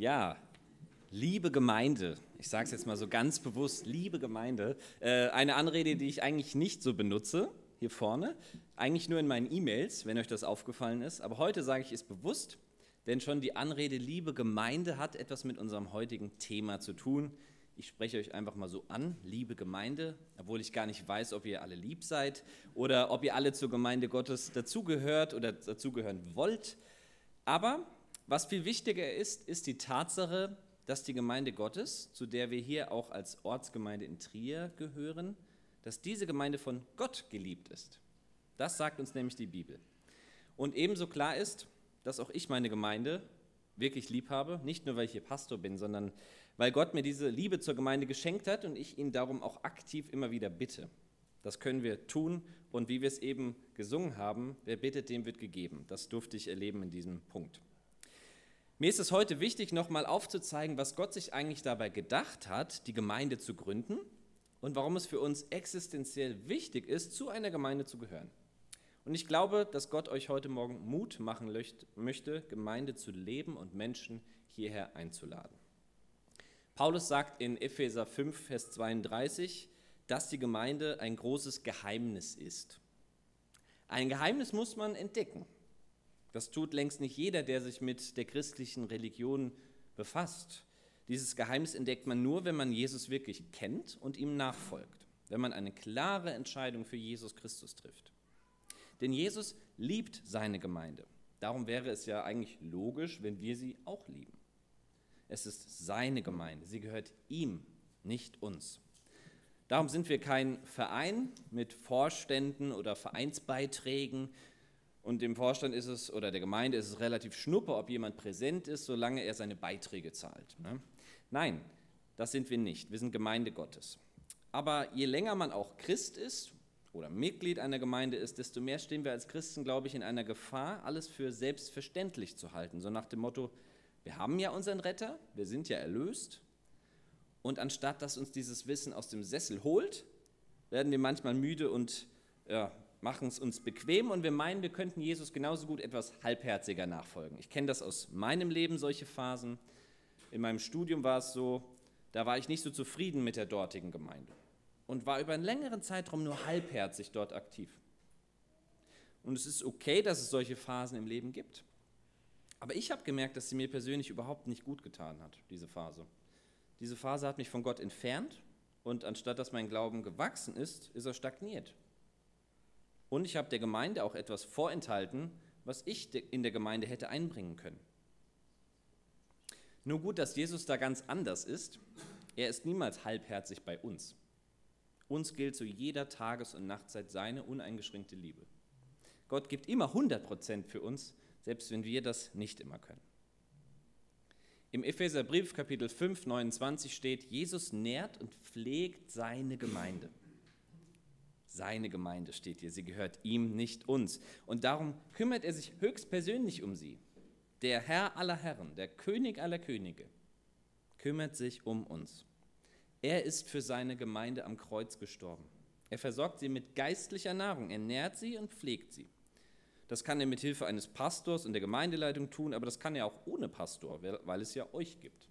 Ja, liebe Gemeinde, ich sage es jetzt mal so ganz bewusst, liebe Gemeinde, äh, eine Anrede, die ich eigentlich nicht so benutze, hier vorne, eigentlich nur in meinen E-Mails, wenn euch das aufgefallen ist, aber heute sage ich es bewusst, denn schon die Anrede liebe Gemeinde hat etwas mit unserem heutigen Thema zu tun. Ich spreche euch einfach mal so an, liebe Gemeinde, obwohl ich gar nicht weiß, ob ihr alle lieb seid oder ob ihr alle zur Gemeinde Gottes dazugehört oder dazugehören wollt. Aber was viel wichtiger ist, ist die Tatsache, dass die Gemeinde Gottes, zu der wir hier auch als Ortsgemeinde in Trier gehören, dass diese Gemeinde von Gott geliebt ist. Das sagt uns nämlich die Bibel. Und ebenso klar ist, dass auch ich meine Gemeinde wirklich lieb habe, nicht nur weil ich hier Pastor bin, sondern weil Gott mir diese Liebe zur Gemeinde geschenkt hat und ich ihn darum auch aktiv immer wieder bitte. Das können wir tun und wie wir es eben gesungen haben, wer bittet, dem wird gegeben. Das durfte ich erleben in diesem Punkt. Mir ist es heute wichtig, nochmal aufzuzeigen, was Gott sich eigentlich dabei gedacht hat, die Gemeinde zu gründen und warum es für uns existenziell wichtig ist, zu einer Gemeinde zu gehören. Und ich glaube, dass Gott euch heute Morgen Mut machen möchte, Gemeinde zu leben und Menschen hierher einzuladen. Paulus sagt in Epheser 5, Vers 32, dass die Gemeinde ein großes Geheimnis ist. Ein Geheimnis muss man entdecken. Das tut längst nicht jeder, der sich mit der christlichen Religion befasst. Dieses Geheimnis entdeckt man nur, wenn man Jesus wirklich kennt und ihm nachfolgt, wenn man eine klare Entscheidung für Jesus Christus trifft. Denn Jesus liebt seine Gemeinde. Darum wäre es ja eigentlich logisch, wenn wir sie auch lieben. Es ist seine Gemeinde, sie gehört ihm, nicht uns. Darum sind wir kein Verein mit Vorständen oder Vereinsbeiträgen, und dem Vorstand ist es oder der Gemeinde ist es relativ schnuppe, ob jemand präsent ist, solange er seine Beiträge zahlt. Ne? Nein, das sind wir nicht. Wir sind Gemeinde Gottes. Aber je länger man auch Christ ist oder Mitglied einer Gemeinde ist, desto mehr stehen wir als Christen, glaube ich, in einer Gefahr, alles für selbstverständlich zu halten. So nach dem Motto, wir haben ja unseren Retter, wir sind ja erlöst. Und anstatt dass uns dieses Wissen aus dem Sessel holt, werden wir manchmal müde und ja, machen es uns bequem und wir meinen, wir könnten Jesus genauso gut etwas halbherziger nachfolgen. Ich kenne das aus meinem Leben, solche Phasen. In meinem Studium war es so, da war ich nicht so zufrieden mit der dortigen Gemeinde und war über einen längeren Zeitraum nur halbherzig dort aktiv. Und es ist okay, dass es solche Phasen im Leben gibt. Aber ich habe gemerkt, dass sie mir persönlich überhaupt nicht gut getan hat, diese Phase. Diese Phase hat mich von Gott entfernt und anstatt dass mein Glauben gewachsen ist, ist er stagniert. Und ich habe der Gemeinde auch etwas vorenthalten, was ich in der Gemeinde hätte einbringen können. Nur gut, dass Jesus da ganz anders ist. Er ist niemals halbherzig bei uns. Uns gilt zu jeder Tages- und Nachtzeit seine uneingeschränkte Liebe. Gott gibt immer 100 Prozent für uns, selbst wenn wir das nicht immer können. Im Epheserbrief Kapitel 5, 29 steht, Jesus nährt und pflegt seine Gemeinde. Seine Gemeinde steht hier, sie gehört ihm, nicht uns. Und darum kümmert er sich höchstpersönlich um sie. Der Herr aller Herren, der König aller Könige, kümmert sich um uns. Er ist für seine Gemeinde am Kreuz gestorben. Er versorgt sie mit geistlicher Nahrung, er nährt sie und pflegt sie. Das kann er mit Hilfe eines Pastors und der Gemeindeleitung tun, aber das kann er auch ohne Pastor, weil es ja euch gibt.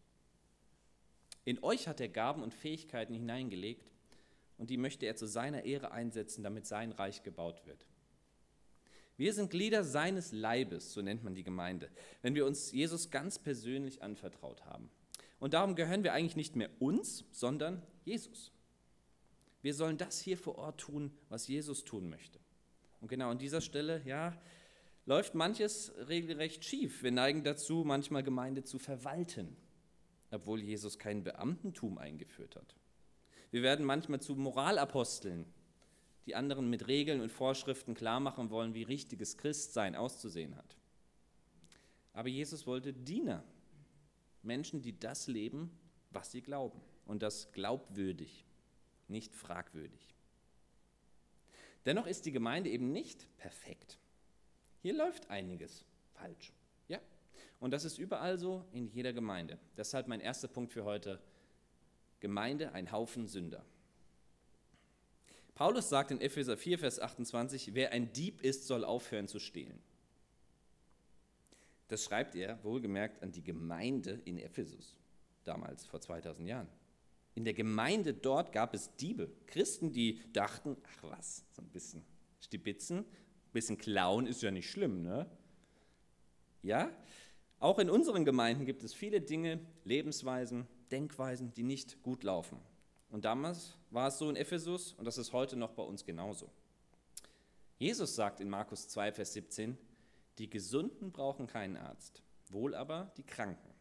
In euch hat er Gaben und Fähigkeiten hineingelegt, und die möchte er zu seiner Ehre einsetzen, damit sein Reich gebaut wird. Wir sind Glieder seines Leibes, so nennt man die Gemeinde, wenn wir uns Jesus ganz persönlich anvertraut haben. Und darum gehören wir eigentlich nicht mehr uns, sondern Jesus. Wir sollen das hier vor Ort tun, was Jesus tun möchte. Und genau an dieser Stelle, ja, läuft manches regelrecht schief. Wir neigen dazu, manchmal Gemeinde zu verwalten, obwohl Jesus kein Beamtentum eingeführt hat. Wir werden manchmal zu Moralaposteln, die anderen mit Regeln und Vorschriften klarmachen wollen, wie richtiges Christsein auszusehen hat. Aber Jesus wollte Diener, Menschen, die das leben, was sie glauben. Und das glaubwürdig, nicht fragwürdig. Dennoch ist die Gemeinde eben nicht perfekt. Hier läuft einiges falsch. Ja. Und das ist überall so in jeder Gemeinde. Deshalb mein erster Punkt für heute. Gemeinde ein Haufen Sünder. Paulus sagt in Epheser 4, Vers 28, wer ein Dieb ist, soll aufhören zu stehlen. Das schreibt er wohlgemerkt an die Gemeinde in Ephesus, damals vor 2000 Jahren. In der Gemeinde dort gab es Diebe, Christen, die dachten, ach was, so ein bisschen stibitzen, ein bisschen klauen ist ja nicht schlimm, ne? Ja, auch in unseren Gemeinden gibt es viele Dinge, Lebensweisen, Denkweisen, die nicht gut laufen. Und damals war es so in Ephesus und das ist heute noch bei uns genauso. Jesus sagt in Markus 2, Vers 17, die Gesunden brauchen keinen Arzt, wohl aber die Kranken.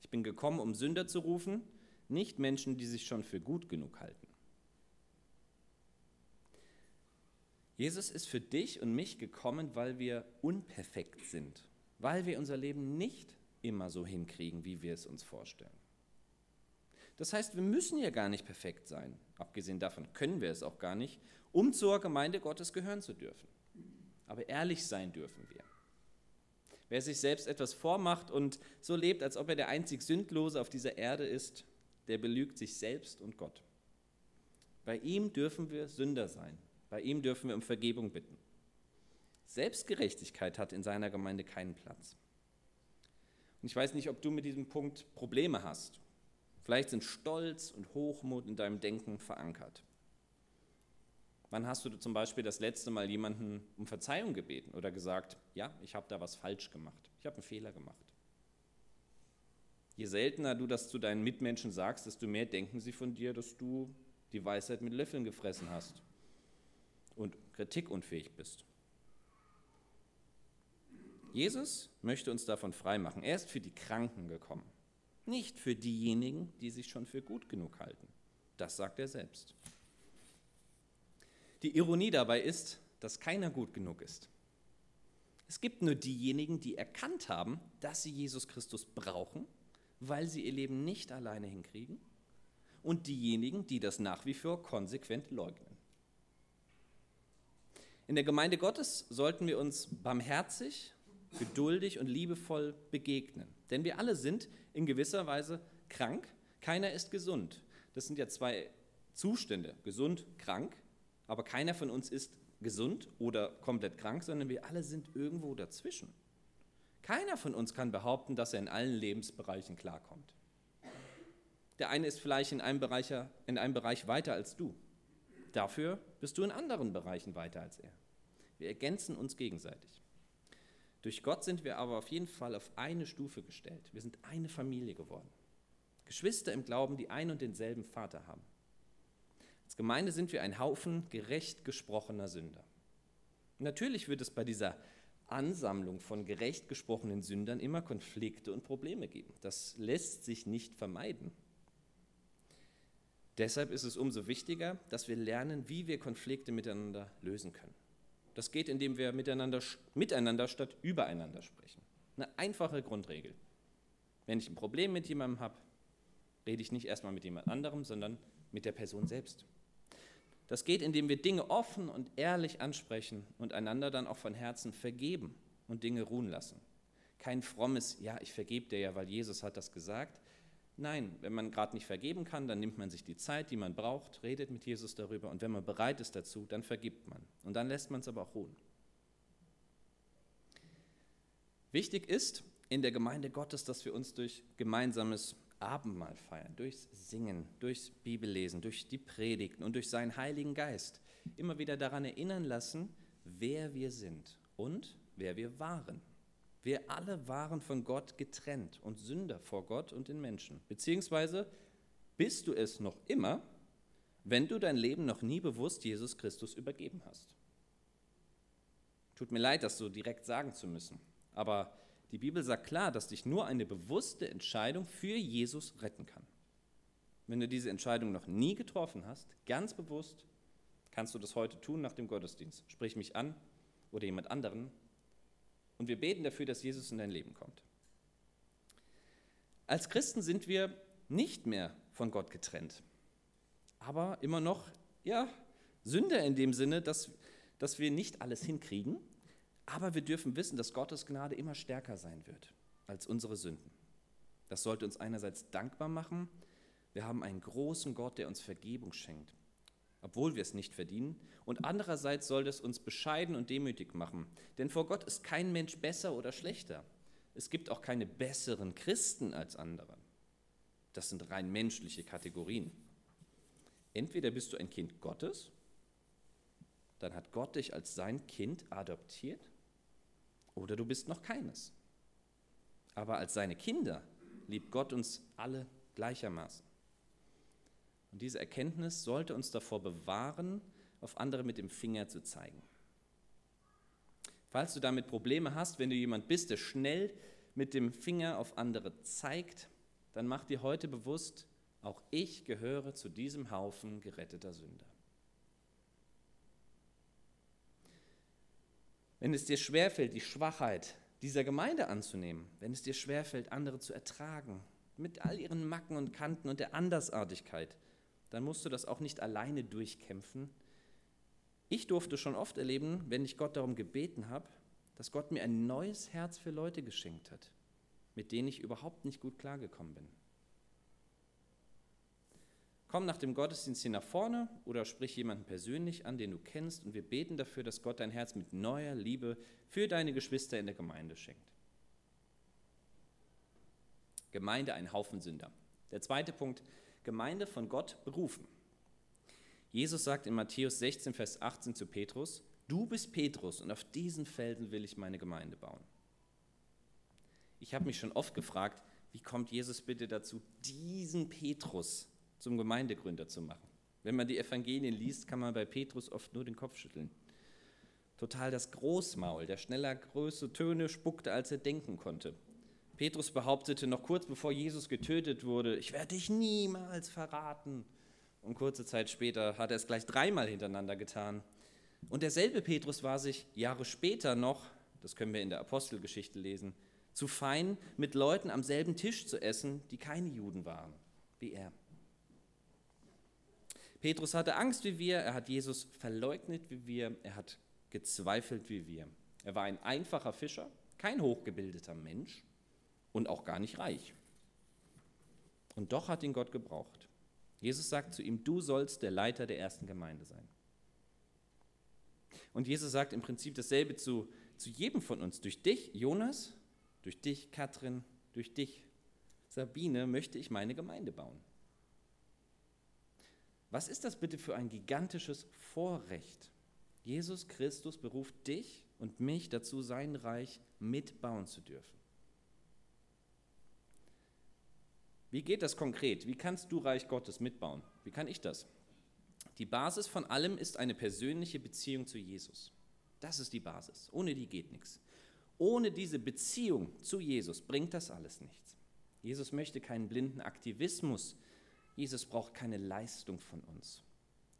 Ich bin gekommen, um Sünder zu rufen, nicht Menschen, die sich schon für gut genug halten. Jesus ist für dich und mich gekommen, weil wir unperfekt sind, weil wir unser Leben nicht immer so hinkriegen, wie wir es uns vorstellen. Das heißt, wir müssen ja gar nicht perfekt sein. Abgesehen davon können wir es auch gar nicht, um zur Gemeinde Gottes gehören zu dürfen. Aber ehrlich sein dürfen wir. Wer sich selbst etwas vormacht und so lebt, als ob er der einzig Sündlose auf dieser Erde ist, der belügt sich selbst und Gott. Bei ihm dürfen wir Sünder sein. Bei ihm dürfen wir um Vergebung bitten. Selbstgerechtigkeit hat in seiner Gemeinde keinen Platz. Und ich weiß nicht, ob du mit diesem Punkt Probleme hast Vielleicht sind Stolz und Hochmut in deinem Denken verankert. Wann hast du zum Beispiel das letzte Mal jemanden um Verzeihung gebeten oder gesagt, ja, ich habe da was falsch gemacht, ich habe einen Fehler gemacht? Je seltener du das zu deinen Mitmenschen sagst, desto mehr denken sie von dir, dass du die Weisheit mit Löffeln gefressen hast und kritikunfähig bist. Jesus möchte uns davon freimachen. Er ist für die Kranken gekommen. Nicht für diejenigen, die sich schon für gut genug halten. Das sagt er selbst. Die Ironie dabei ist, dass keiner gut genug ist. Es gibt nur diejenigen, die erkannt haben, dass sie Jesus Christus brauchen, weil sie ihr Leben nicht alleine hinkriegen, und diejenigen, die das nach wie vor konsequent leugnen. In der Gemeinde Gottes sollten wir uns barmherzig, geduldig und liebevoll begegnen, denn wir alle sind in gewisser Weise krank, keiner ist gesund. Das sind ja zwei Zustände, gesund, krank, aber keiner von uns ist gesund oder komplett krank, sondern wir alle sind irgendwo dazwischen. Keiner von uns kann behaupten, dass er in allen Lebensbereichen klarkommt. Der eine ist vielleicht in einem, Bereich, in einem Bereich weiter als du. Dafür bist du in anderen Bereichen weiter als er. Wir ergänzen uns gegenseitig. Durch Gott sind wir aber auf jeden Fall auf eine Stufe gestellt. Wir sind eine Familie geworden. Geschwister im Glauben, die ein und denselben Vater haben. Als Gemeinde sind wir ein Haufen gerecht gesprochener Sünder. Natürlich wird es bei dieser Ansammlung von gerecht gesprochenen Sündern immer Konflikte und Probleme geben. Das lässt sich nicht vermeiden. Deshalb ist es umso wichtiger, dass wir lernen, wie wir Konflikte miteinander lösen können. Das geht, indem wir miteinander, miteinander statt übereinander sprechen. Eine einfache Grundregel. Wenn ich ein Problem mit jemandem habe, rede ich nicht erstmal mit jemand anderem, sondern mit der Person selbst. Das geht, indem wir Dinge offen und ehrlich ansprechen und einander dann auch von Herzen vergeben und Dinge ruhen lassen. Kein frommes, ja, ich vergebe dir ja, weil Jesus hat das gesagt, Nein, wenn man gerade nicht vergeben kann, dann nimmt man sich die Zeit, die man braucht, redet mit Jesus darüber und wenn man bereit ist dazu, dann vergibt man. Und dann lässt man es aber auch ruhen. Wichtig ist in der Gemeinde Gottes, dass wir uns durch gemeinsames Abendmahl feiern, durchs Singen, durchs Bibellesen, durch die Predigten und durch seinen Heiligen Geist immer wieder daran erinnern lassen, wer wir sind und wer wir waren. Wir alle waren von Gott getrennt und Sünder vor Gott und den Menschen. Beziehungsweise bist du es noch immer, wenn du dein Leben noch nie bewusst Jesus Christus übergeben hast. Tut mir leid, das so direkt sagen zu müssen, aber die Bibel sagt klar, dass dich nur eine bewusste Entscheidung für Jesus retten kann. Wenn du diese Entscheidung noch nie getroffen hast, ganz bewusst, kannst du das heute tun nach dem Gottesdienst. Sprich mich an oder jemand anderen und wir beten dafür, dass Jesus in dein Leben kommt. Als Christen sind wir nicht mehr von Gott getrennt, aber immer noch, ja, Sünder in dem Sinne, dass, dass wir nicht alles hinkriegen, aber wir dürfen wissen, dass Gottes Gnade immer stärker sein wird als unsere Sünden. Das sollte uns einerseits dankbar machen. Wir haben einen großen Gott, der uns Vergebung schenkt obwohl wir es nicht verdienen. Und andererseits soll es uns bescheiden und demütig machen. Denn vor Gott ist kein Mensch besser oder schlechter. es gibt auch keine besseren Christen als andere. Das sind rein menschliche Kategorien. Entweder bist du ein Kind Gottes, dann hat Gott dich als sein Kind adoptiert, oder du bist noch keines. Aber als seine Kinder liebt Gott uns alle gleichermaßen. Und diese Erkenntnis sollte uns davor bewahren, auf andere mit dem Finger zu zeigen. Falls du damit Probleme hast, wenn du jemand bist, der schnell mit dem Finger auf andere zeigt, dann mach dir heute bewusst, auch ich gehöre zu diesem Haufen geretteter Sünder. Wenn es dir schwerfällt, die Schwachheit dieser Gemeinde anzunehmen, wenn es dir schwerfällt, andere zu ertragen, mit all ihren Macken und Kanten und der Andersartigkeit, dann musst du das auch nicht alleine durchkämpfen. Ich durfte schon oft erleben, wenn ich Gott darum gebeten habe, dass Gott mir ein neues Herz für Leute geschenkt hat, mit denen ich überhaupt nicht gut klargekommen bin. Komm nach dem Gottesdienst hier nach vorne oder sprich jemanden persönlich an, den du kennst, und wir beten dafür, dass Gott dein Herz mit neuer Liebe für deine Geschwister in der Gemeinde schenkt. Gemeinde ein Haufen Sünder. Der zweite Punkt, Gemeinde von Gott berufen. Jesus sagt in Matthäus 16, Vers 18 zu Petrus, du bist Petrus und auf diesen Felsen will ich meine Gemeinde bauen. Ich habe mich schon oft gefragt, wie kommt Jesus bitte dazu, diesen Petrus zum Gemeindegründer zu machen? Wenn man die Evangelien liest, kann man bei Petrus oft nur den Kopf schütteln. Total das Großmaul, der schneller größere Töne spuckte, als er denken konnte. Petrus behauptete noch kurz bevor Jesus getötet wurde, ich werde dich niemals verraten. Und kurze Zeit später hat er es gleich dreimal hintereinander getan. Und derselbe Petrus war sich Jahre später noch, das können wir in der Apostelgeschichte lesen, zu fein, mit Leuten am selben Tisch zu essen, die keine Juden waren, wie er. Petrus hatte Angst wie wir, er hat Jesus verleugnet wie wir, er hat gezweifelt wie wir. Er war ein einfacher Fischer, kein hochgebildeter Mensch und auch gar nicht reich. Und doch hat ihn Gott gebraucht. Jesus sagt zu ihm, du sollst der Leiter der ersten Gemeinde sein. Und Jesus sagt im Prinzip dasselbe zu, zu jedem von uns. Durch dich, Jonas, durch dich, Katrin, durch dich, Sabine, möchte ich meine Gemeinde bauen. Was ist das bitte für ein gigantisches Vorrecht? Jesus Christus beruft dich und mich dazu, sein Reich mitbauen zu dürfen. Wie geht das konkret? Wie kannst du Reich Gottes mitbauen? Wie kann ich das? Die Basis von allem ist eine persönliche Beziehung zu Jesus. Das ist die Basis. Ohne die geht nichts. Ohne diese Beziehung zu Jesus bringt das alles nichts. Jesus möchte keinen blinden Aktivismus. Jesus braucht keine Leistung von uns.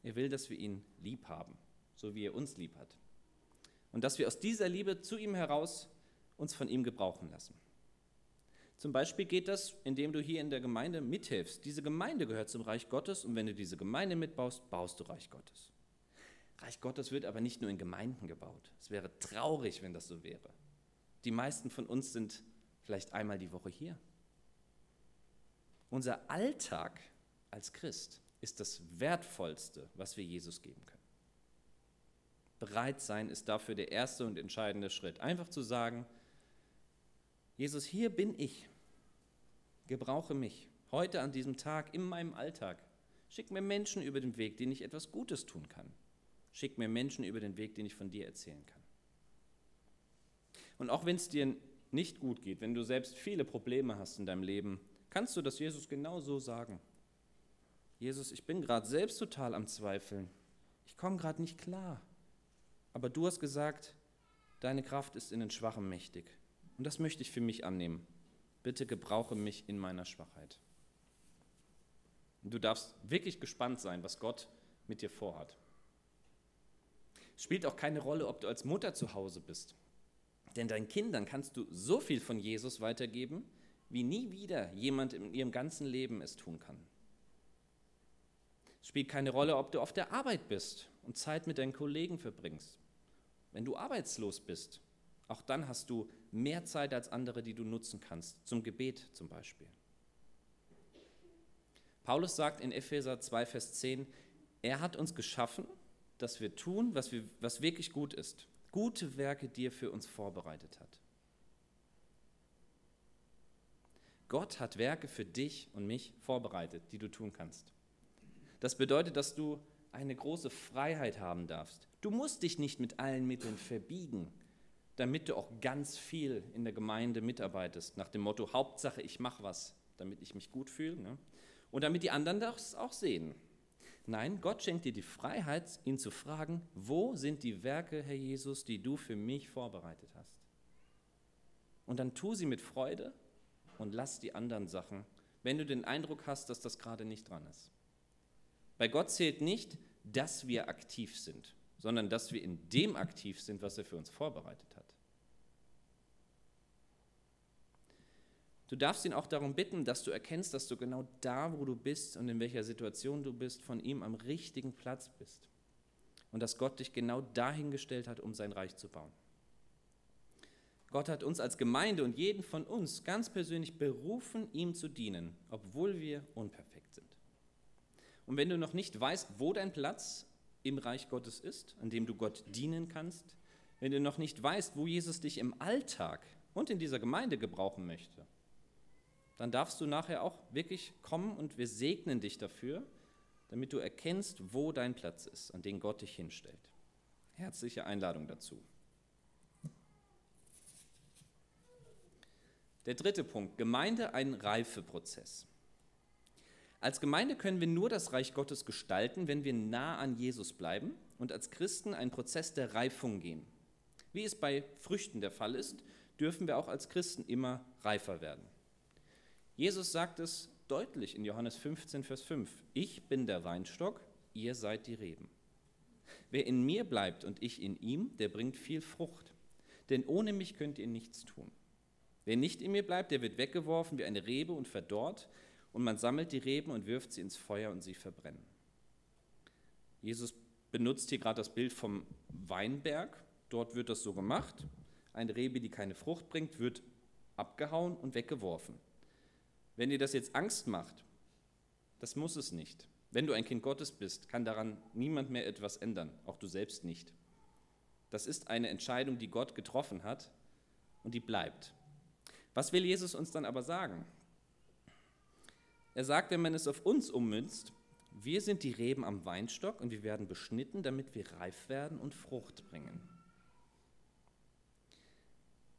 Er will, dass wir ihn lieb haben, so wie er uns lieb hat. Und dass wir aus dieser Liebe zu ihm heraus uns von ihm gebrauchen lassen. Zum Beispiel geht das, indem du hier in der Gemeinde mithilfst. Diese Gemeinde gehört zum Reich Gottes und wenn du diese Gemeinde mitbaust, baust du Reich Gottes. Reich Gottes wird aber nicht nur in Gemeinden gebaut. Es wäre traurig, wenn das so wäre. Die meisten von uns sind vielleicht einmal die Woche hier. Unser Alltag als Christ ist das Wertvollste, was wir Jesus geben können. Bereit sein ist dafür der erste und entscheidende Schritt. Einfach zu sagen, Jesus, hier bin ich. Gebrauche mich heute an diesem Tag in meinem Alltag. Schick mir Menschen über den Weg, denen ich etwas Gutes tun kann. Schick mir Menschen über den Weg, den ich von dir erzählen kann. Und auch wenn es dir nicht gut geht, wenn du selbst viele Probleme hast in deinem Leben, kannst du das Jesus genau so sagen. Jesus, ich bin gerade selbst total am Zweifeln. Ich komme gerade nicht klar. Aber du hast gesagt, deine Kraft ist in den Schwachen mächtig. Und das möchte ich für mich annehmen. Bitte gebrauche mich in meiner Schwachheit. Und du darfst wirklich gespannt sein, was Gott mit dir vorhat. Es spielt auch keine Rolle, ob du als Mutter zu Hause bist. Denn deinen Kindern kannst du so viel von Jesus weitergeben, wie nie wieder jemand in ihrem ganzen Leben es tun kann. Es spielt keine Rolle, ob du auf der Arbeit bist und Zeit mit deinen Kollegen verbringst. Wenn du arbeitslos bist, auch dann hast du mehr Zeit als andere, die du nutzen kannst, zum Gebet zum Beispiel. Paulus sagt in Epheser 2, Vers 10, er hat uns geschaffen, dass wir tun, was, wir, was wirklich gut ist, gute Werke, die er für uns vorbereitet hat. Gott hat Werke für dich und mich vorbereitet, die du tun kannst. Das bedeutet, dass du eine große Freiheit haben darfst. Du musst dich nicht mit allen Mitteln verbiegen, damit du auch ganz viel in der Gemeinde mitarbeitest, nach dem Motto, Hauptsache, ich mache was, damit ich mich gut fühle ne? und damit die anderen das auch sehen. Nein, Gott schenkt dir die Freiheit, ihn zu fragen, wo sind die Werke, Herr Jesus, die du für mich vorbereitet hast? Und dann tu sie mit Freude und lass die anderen Sachen, wenn du den Eindruck hast, dass das gerade nicht dran ist. Bei Gott zählt nicht, dass wir aktiv sind, sondern dass wir in dem aktiv sind, was er für uns vorbereitet hat. Du darfst ihn auch darum bitten, dass du erkennst, dass du genau da, wo du bist und in welcher Situation du bist, von ihm am richtigen Platz bist. Und dass Gott dich genau dahingestellt hat, um sein Reich zu bauen. Gott hat uns als Gemeinde und jeden von uns ganz persönlich berufen, ihm zu dienen, obwohl wir unperfekt sind. Und wenn du noch nicht weißt, wo dein Platz im Reich Gottes ist, an dem du Gott dienen kannst, wenn du noch nicht weißt, wo Jesus dich im Alltag und in dieser Gemeinde gebrauchen möchte, dann darfst du nachher auch wirklich kommen und wir segnen dich dafür, damit du erkennst, wo dein Platz ist, an den Gott dich hinstellt. Herzliche Einladung dazu. Der dritte Punkt, Gemeinde ein Reifeprozess. Als Gemeinde können wir nur das Reich Gottes gestalten, wenn wir nah an Jesus bleiben und als Christen einen Prozess der Reifung gehen. Wie es bei Früchten der Fall ist, dürfen wir auch als Christen immer reifer werden. Jesus sagt es deutlich in Johannes 15, Vers 5. Ich bin der Weinstock, ihr seid die Reben. Wer in mir bleibt und ich in ihm, der bringt viel Frucht. Denn ohne mich könnt ihr nichts tun. Wer nicht in mir bleibt, der wird weggeworfen wie eine Rebe und verdorrt, und man sammelt die Reben und wirft sie ins Feuer und sie verbrennen. Jesus benutzt hier gerade das Bild vom Weinberg. Dort wird das so gemacht. Eine Rebe, die keine Frucht bringt, wird abgehauen und weggeworfen. Wenn dir das jetzt Angst macht, das muss es nicht. Wenn du ein Kind Gottes bist, kann daran niemand mehr etwas ändern, auch du selbst nicht. Das ist eine Entscheidung, die Gott getroffen hat und die bleibt. Was will Jesus uns dann aber sagen? Er sagt, wenn man es auf uns ummünzt, wir sind die Reben am Weinstock und wir werden beschnitten, damit wir reif werden und Frucht bringen.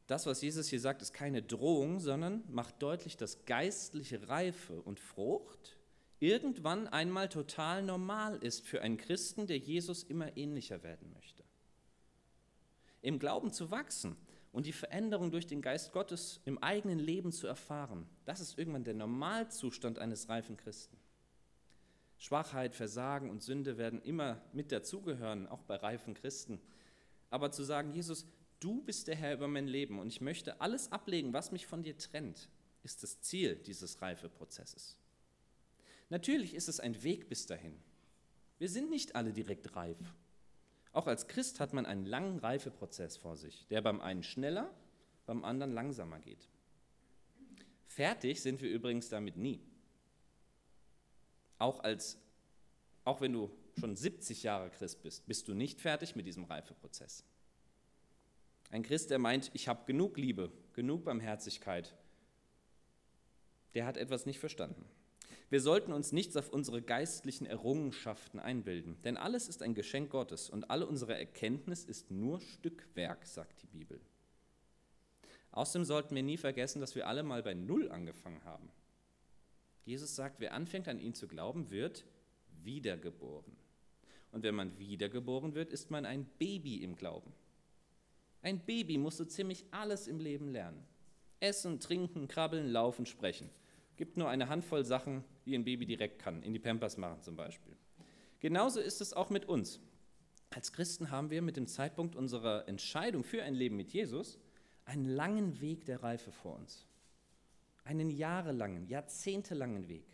Das, was Jesus hier sagt, ist keine Drohung, sondern macht deutlich, dass geistliche Reife und Frucht irgendwann einmal total normal ist für einen Christen, der Jesus immer ähnlicher werden möchte. Im Glauben zu wachsen und die Veränderung durch den Geist Gottes im eigenen Leben zu erfahren, das ist irgendwann der Normalzustand eines reifen Christen. Schwachheit, Versagen und Sünde werden immer mit dazugehören, auch bei reifen Christen. Aber zu sagen, Jesus, du bist der Herr über mein Leben und ich möchte alles ablegen, was mich von dir trennt, ist das Ziel dieses Reifeprozesses. Natürlich ist es ein Weg bis dahin. Wir sind nicht alle direkt reif. Auch als Christ hat man einen langen Reifeprozess vor sich, der beim einen schneller, beim anderen langsamer geht. Fertig sind wir übrigens damit nie. Auch, als, auch wenn du schon 70 Jahre Christ bist, bist du nicht fertig mit diesem Reifeprozess. Ein Christ, der meint, ich habe genug Liebe, genug Barmherzigkeit, der hat etwas nicht verstanden. Wir sollten uns nichts auf unsere geistlichen Errungenschaften einbilden, denn alles ist ein Geschenk Gottes und alle unsere Erkenntnis ist nur Stückwerk, sagt die Bibel. Außerdem sollten wir nie vergessen, dass wir alle mal bei Null angefangen haben. Jesus sagt, wer anfängt an ihn zu glauben, wird wiedergeboren. Und wenn man wiedergeboren wird, ist man ein Baby im Glauben. Ein Baby muss so ziemlich alles im Leben lernen. Essen, trinken, krabbeln, laufen, sprechen. Gibt nur eine Handvoll Sachen, die ein Baby direkt kann, in die Pampers machen zum Beispiel. Genauso ist es auch mit uns. Als Christen haben wir mit dem Zeitpunkt unserer Entscheidung für ein Leben mit Jesus einen langen Weg der Reife vor uns. Einen jahrelangen, jahrzehntelangen Weg.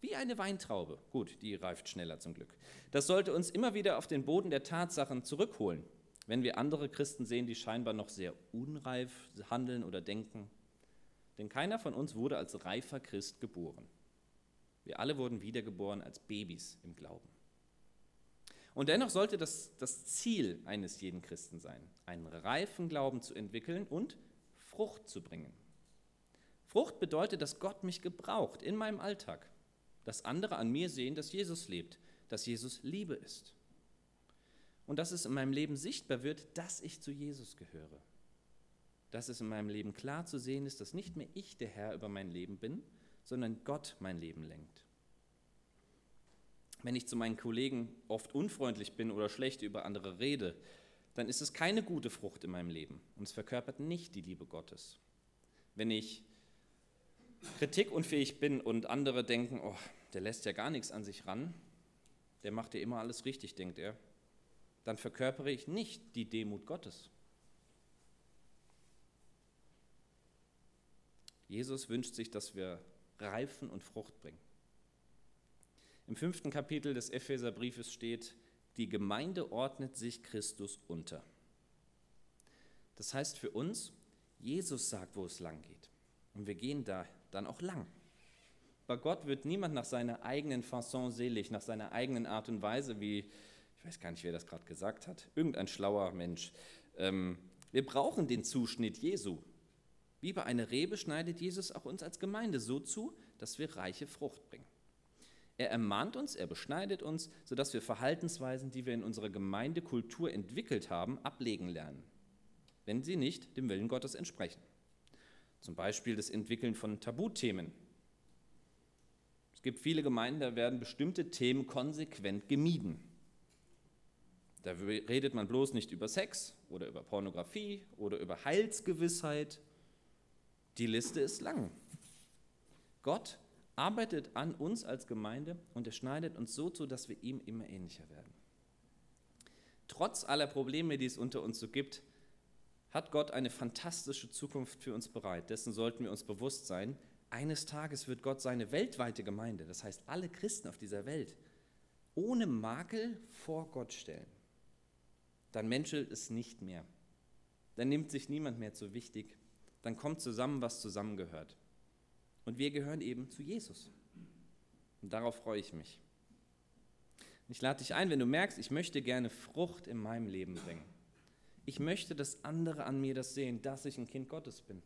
Wie eine Weintraube. Gut, die reift schneller zum Glück. Das sollte uns immer wieder auf den Boden der Tatsachen zurückholen wenn wir andere Christen sehen, die scheinbar noch sehr unreif handeln oder denken. Denn keiner von uns wurde als reifer Christ geboren. Wir alle wurden wiedergeboren als Babys im Glauben. Und dennoch sollte das das Ziel eines jeden Christen sein, einen reifen Glauben zu entwickeln und Frucht zu bringen. Frucht bedeutet, dass Gott mich gebraucht in meinem Alltag, dass andere an mir sehen, dass Jesus lebt, dass Jesus Liebe ist. Und dass es in meinem Leben sichtbar wird, dass ich zu Jesus gehöre. Dass es in meinem Leben klar zu sehen ist, dass nicht mehr ich der Herr über mein Leben bin, sondern Gott mein Leben lenkt. Wenn ich zu meinen Kollegen oft unfreundlich bin oder schlecht über andere rede, dann ist es keine gute Frucht in meinem Leben und es verkörpert nicht die Liebe Gottes. Wenn ich kritikunfähig bin und andere denken, oh, der lässt ja gar nichts an sich ran, der macht ja immer alles richtig, denkt er, dann verkörpere ich nicht die Demut Gottes. Jesus wünscht sich, dass wir reifen und Frucht bringen. Im fünften Kapitel des Epheserbriefes steht, die Gemeinde ordnet sich Christus unter. Das heißt für uns, Jesus sagt, wo es lang geht. Und wir gehen da dann auch lang. Bei Gott wird niemand nach seiner eigenen Fasson selig, nach seiner eigenen Art und Weise, wie, ich weiß gar nicht, wer das gerade gesagt hat, irgendein schlauer Mensch. Ähm, wir brauchen den Zuschnitt Jesu. Wie bei einer Rebe schneidet Jesus auch uns als Gemeinde so zu, dass wir reiche Frucht bringen. Er ermahnt uns, er beschneidet uns, sodass wir Verhaltensweisen, die wir in unserer Gemeindekultur entwickelt haben, ablegen lernen, wenn sie nicht dem Willen Gottes entsprechen. Zum Beispiel das Entwickeln von Tabuthemen. Es gibt viele Gemeinden, da werden bestimmte Themen konsequent gemieden. Da redet man bloß nicht über Sex oder über Pornografie oder über Heilsgewissheit. Die Liste ist lang. Gott arbeitet an uns als Gemeinde und er schneidet uns so zu, dass wir ihm immer ähnlicher werden. Trotz aller Probleme, die es unter uns so gibt, hat Gott eine fantastische Zukunft für uns bereit. Dessen sollten wir uns bewusst sein. Eines Tages wird Gott seine weltweite Gemeinde, das heißt alle Christen auf dieser Welt, ohne Makel vor Gott stellen. Dann menschelt es nicht mehr. Dann nimmt sich niemand mehr zu wichtig. Dann kommt zusammen, was zusammengehört. Und wir gehören eben zu Jesus. Und darauf freue ich mich. Ich lade dich ein, wenn du merkst, ich möchte gerne Frucht in meinem Leben bringen. Ich möchte, dass andere an mir das sehen, dass ich ein Kind Gottes bin.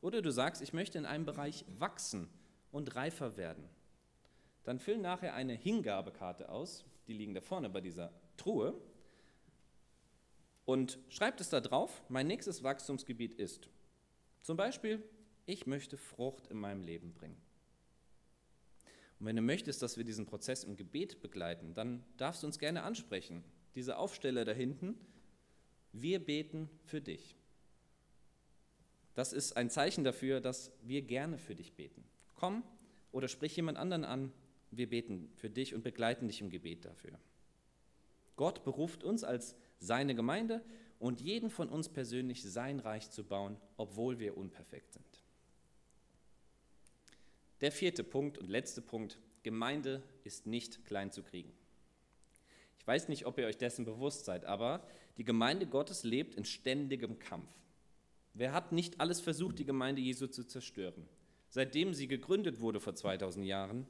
Oder du sagst, ich möchte in einem Bereich wachsen und reifer werden. Dann füll nachher eine Hingabekarte aus, die liegen da vorne bei dieser Truhe, und schreib es da drauf, mein nächstes Wachstumsgebiet ist zum Beispiel ich möchte Frucht in meinem Leben bringen. Und wenn du möchtest, dass wir diesen Prozess im Gebet begleiten, dann darfst du uns gerne ansprechen. Diese Aufsteller da hinten, wir beten für dich. Das ist ein Zeichen dafür, dass wir gerne für dich beten. Komm oder sprich jemand anderen an, wir beten für dich und begleiten dich im Gebet dafür. Gott beruft uns als seine Gemeinde und jeden von uns persönlich sein Reich zu bauen, obwohl wir unperfekt sind. Der vierte Punkt und letzte Punkt, Gemeinde ist nicht klein zu kriegen. Ich weiß nicht, ob ihr euch dessen bewusst seid, aber die Gemeinde Gottes lebt in ständigem Kampf. Wer hat nicht alles versucht, die Gemeinde Jesu zu zerstören? Seitdem sie gegründet wurde vor 2000 Jahren,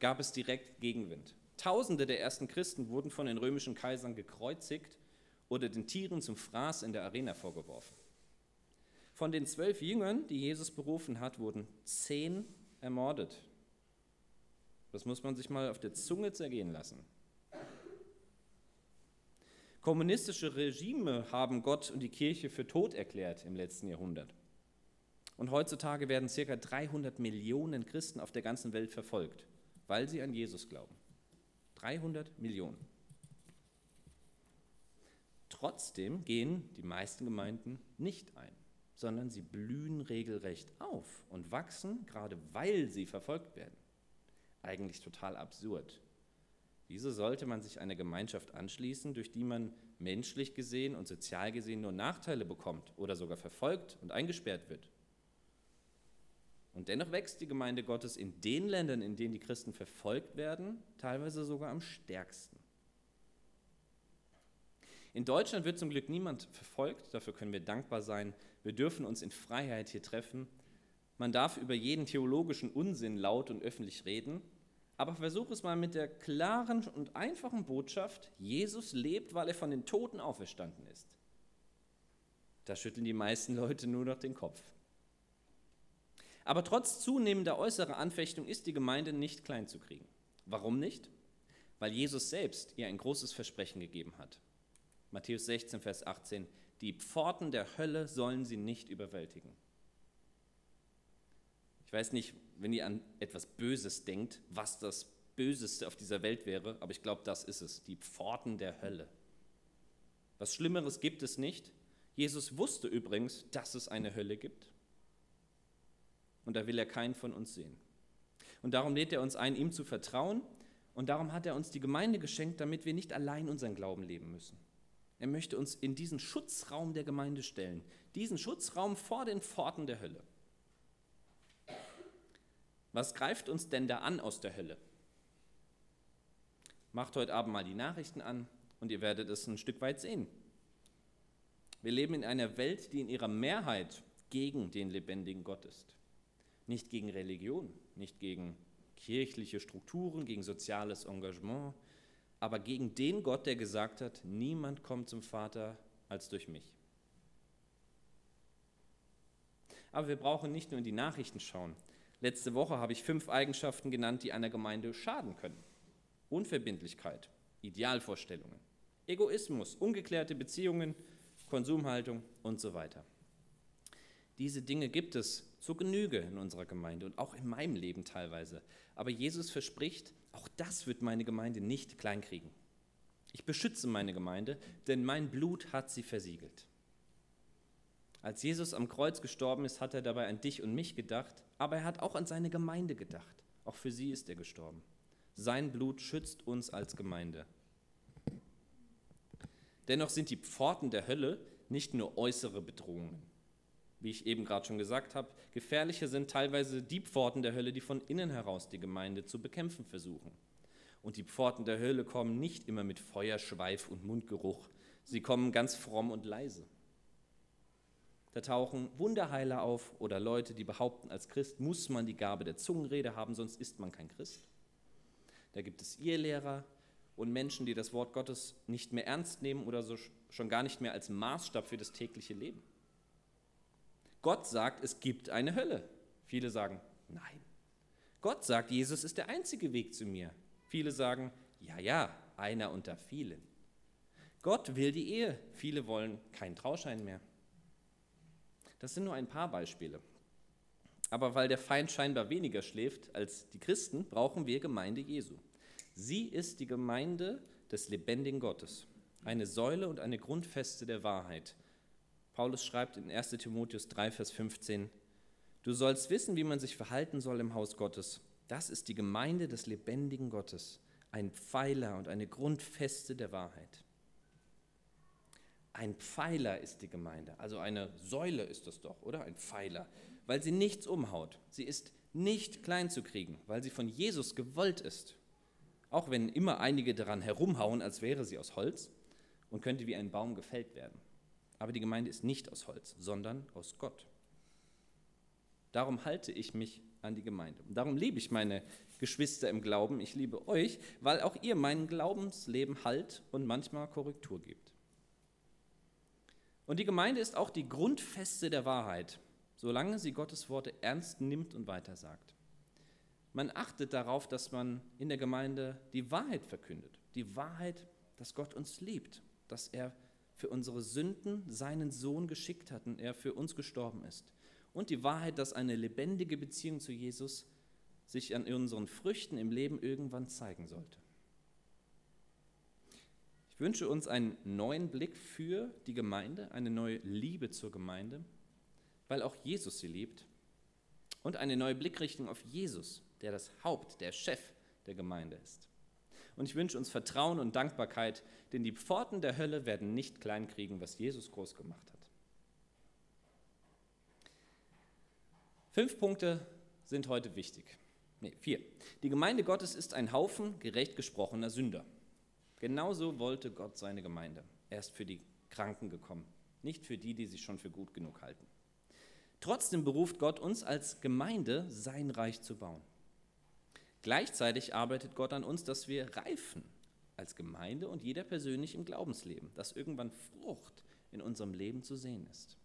gab es direkt Gegenwind. Tausende der ersten Christen wurden von den römischen Kaisern gekreuzigt oder den Tieren zum Fraß in der Arena vorgeworfen. Von den zwölf Jüngern, die Jesus berufen hat, wurden zehn ermordet. Das muss man sich mal auf der Zunge zergehen lassen. Kommunistische Regime haben Gott und die Kirche für tot erklärt im letzten Jahrhundert. Und heutzutage werden ca. 300 Millionen Christen auf der ganzen Welt verfolgt, weil sie an Jesus glauben. 300 Millionen. Trotzdem gehen die meisten Gemeinden nicht ein sondern sie blühen regelrecht auf und wachsen, gerade weil sie verfolgt werden. Eigentlich total absurd. Wieso sollte man sich einer Gemeinschaft anschließen, durch die man menschlich gesehen und sozial gesehen nur Nachteile bekommt oder sogar verfolgt und eingesperrt wird? Und dennoch wächst die Gemeinde Gottes in den Ländern, in denen die Christen verfolgt werden, teilweise sogar am stärksten. In Deutschland wird zum Glück niemand verfolgt, dafür können wir dankbar sein. Wir dürfen uns in Freiheit hier treffen. Man darf über jeden theologischen Unsinn laut und öffentlich reden, aber versuch es mal mit der klaren und einfachen Botschaft, Jesus lebt, weil er von den Toten auferstanden ist. Da schütteln die meisten Leute nur noch den Kopf. Aber trotz zunehmender äußerer Anfechtung ist die Gemeinde nicht klein zu kriegen. Warum nicht? Weil Jesus selbst ihr ein großes Versprechen gegeben hat. Matthäus 16, Vers 18, die Pforten der Hölle sollen sie nicht überwältigen. Ich weiß nicht, wenn ihr an etwas Böses denkt, was das Böseste auf dieser Welt wäre, aber ich glaube, das ist es, die Pforten der Hölle. Was Schlimmeres gibt es nicht. Jesus wusste übrigens, dass es eine Hölle gibt. Und da will er keinen von uns sehen. Und darum lädt er uns ein, ihm zu vertrauen. Und darum hat er uns die Gemeinde geschenkt, damit wir nicht allein unseren Glauben leben müssen. Er möchte uns in diesen Schutzraum der Gemeinde stellen, diesen Schutzraum vor den Pforten der Hölle. Was greift uns denn da an aus der Hölle? Macht heute Abend mal die Nachrichten an und ihr werdet es ein Stück weit sehen. Wir leben in einer Welt, die in ihrer Mehrheit gegen den lebendigen Gott ist. Nicht gegen Religion, nicht gegen kirchliche Strukturen, gegen soziales Engagement, aber gegen den Gott, der gesagt hat, niemand kommt zum Vater als durch mich. Aber wir brauchen nicht nur in die Nachrichten schauen. Letzte Woche habe ich fünf Eigenschaften genannt, die einer Gemeinde schaden können. Unverbindlichkeit, Idealvorstellungen, Egoismus, ungeklärte Beziehungen, Konsumhaltung und so weiter. Diese Dinge gibt es zur Genüge in unserer Gemeinde und auch in meinem Leben teilweise. Aber Jesus verspricht, auch das wird meine Gemeinde nicht kleinkriegen. Ich beschütze meine Gemeinde, denn mein Blut hat sie versiegelt. Als Jesus am Kreuz gestorben ist, hat er dabei an dich und mich gedacht, aber er hat auch an seine Gemeinde gedacht. Auch für sie ist er gestorben. Sein Blut schützt uns als Gemeinde. Dennoch sind die Pforten der Hölle nicht nur äußere Bedrohungen. Wie ich eben gerade schon gesagt habe, gefährlicher sind teilweise die Pforten der Hölle, die von innen heraus die Gemeinde zu bekämpfen versuchen. Und die Pforten der Hölle kommen nicht immer mit Feuerschweif und Mundgeruch, sie kommen ganz fromm und leise. Da tauchen Wunderheiler auf oder Leute, die behaupten, als Christ muss man die Gabe der Zungenrede haben, sonst ist man kein Christ. Da gibt es Irrlehrer, und Menschen, die das Wort Gottes nicht mehr ernst nehmen oder so schon gar nicht mehr als Maßstab für das tägliche Leben. Gott sagt, es gibt eine Hölle. Viele sagen, nein. Gott sagt, Jesus ist der einzige Weg zu mir. Viele sagen, ja, ja, einer unter vielen. Gott will die Ehe. Viele wollen keinen Trauschein mehr. Das sind nur ein paar Beispiele. Aber weil der Feind scheinbar weniger schläft als die Christen, brauchen wir Gemeinde Jesu. Sie ist die Gemeinde des lebendigen Gottes, eine Säule und eine Grundfeste der Wahrheit. Paulus schreibt in 1 Timotheus 3, Vers 15, Du sollst wissen, wie man sich verhalten soll im Haus Gottes. Das ist die Gemeinde des lebendigen Gottes, ein Pfeiler und eine Grundfeste der Wahrheit. Ein Pfeiler ist die Gemeinde, also eine Säule ist das doch, oder? Ein Pfeiler, weil sie nichts umhaut. Sie ist nicht klein zu kriegen, weil sie von Jesus gewollt ist auch wenn immer einige daran herumhauen, als wäre sie aus Holz und könnte wie ein Baum gefällt werden. Aber die Gemeinde ist nicht aus Holz, sondern aus Gott. Darum halte ich mich an die Gemeinde. Darum liebe ich meine Geschwister im Glauben. Ich liebe euch, weil auch ihr meinem Glaubensleben Halt und manchmal Korrektur gebt. Und die Gemeinde ist auch die Grundfeste der Wahrheit, solange sie Gottes Worte ernst nimmt und weitersagt. Man achtet darauf, dass man in der Gemeinde die Wahrheit verkündet. Die Wahrheit, dass Gott uns liebt, dass er für unsere Sünden seinen Sohn geschickt hat und er für uns gestorben ist. Und die Wahrheit, dass eine lebendige Beziehung zu Jesus sich an unseren Früchten im Leben irgendwann zeigen sollte. Ich wünsche uns einen neuen Blick für die Gemeinde, eine neue Liebe zur Gemeinde, weil auch Jesus sie liebt, und eine neue Blickrichtung auf Jesus, der das Haupt, der Chef der Gemeinde ist. Und ich wünsche uns Vertrauen und Dankbarkeit, denn die Pforten der Hölle werden nicht kleinkriegen, was Jesus groß gemacht hat. Fünf Punkte sind heute wichtig. Nee, vier. Die Gemeinde Gottes ist ein Haufen gerecht gesprochener Sünder. Genauso wollte Gott seine Gemeinde. Er ist für die Kranken gekommen, nicht für die, die sich schon für gut genug halten. Trotzdem beruft Gott uns als Gemeinde, sein Reich zu bauen. Gleichzeitig arbeitet Gott an uns, dass wir reifen als Gemeinde und jeder persönlich im Glaubensleben, dass irgendwann Frucht in unserem Leben zu sehen ist.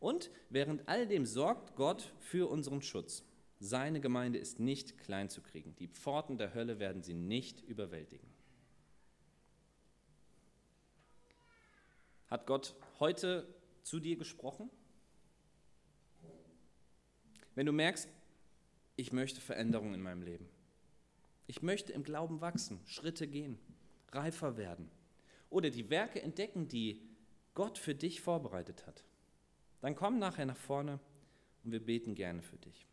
Und während all dem sorgt Gott für unseren Schutz. Seine Gemeinde ist nicht klein zu kriegen. Die Pforten der Hölle werden sie nicht überwältigen. Hat Gott heute zu dir gesprochen? Wenn du merkst, ich möchte Veränderung in meinem Leben. Ich möchte im Glauben wachsen, Schritte gehen, reifer werden oder die Werke entdecken, die Gott für dich vorbereitet hat. Dann komm nachher nach vorne und wir beten gerne für dich.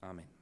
Amen.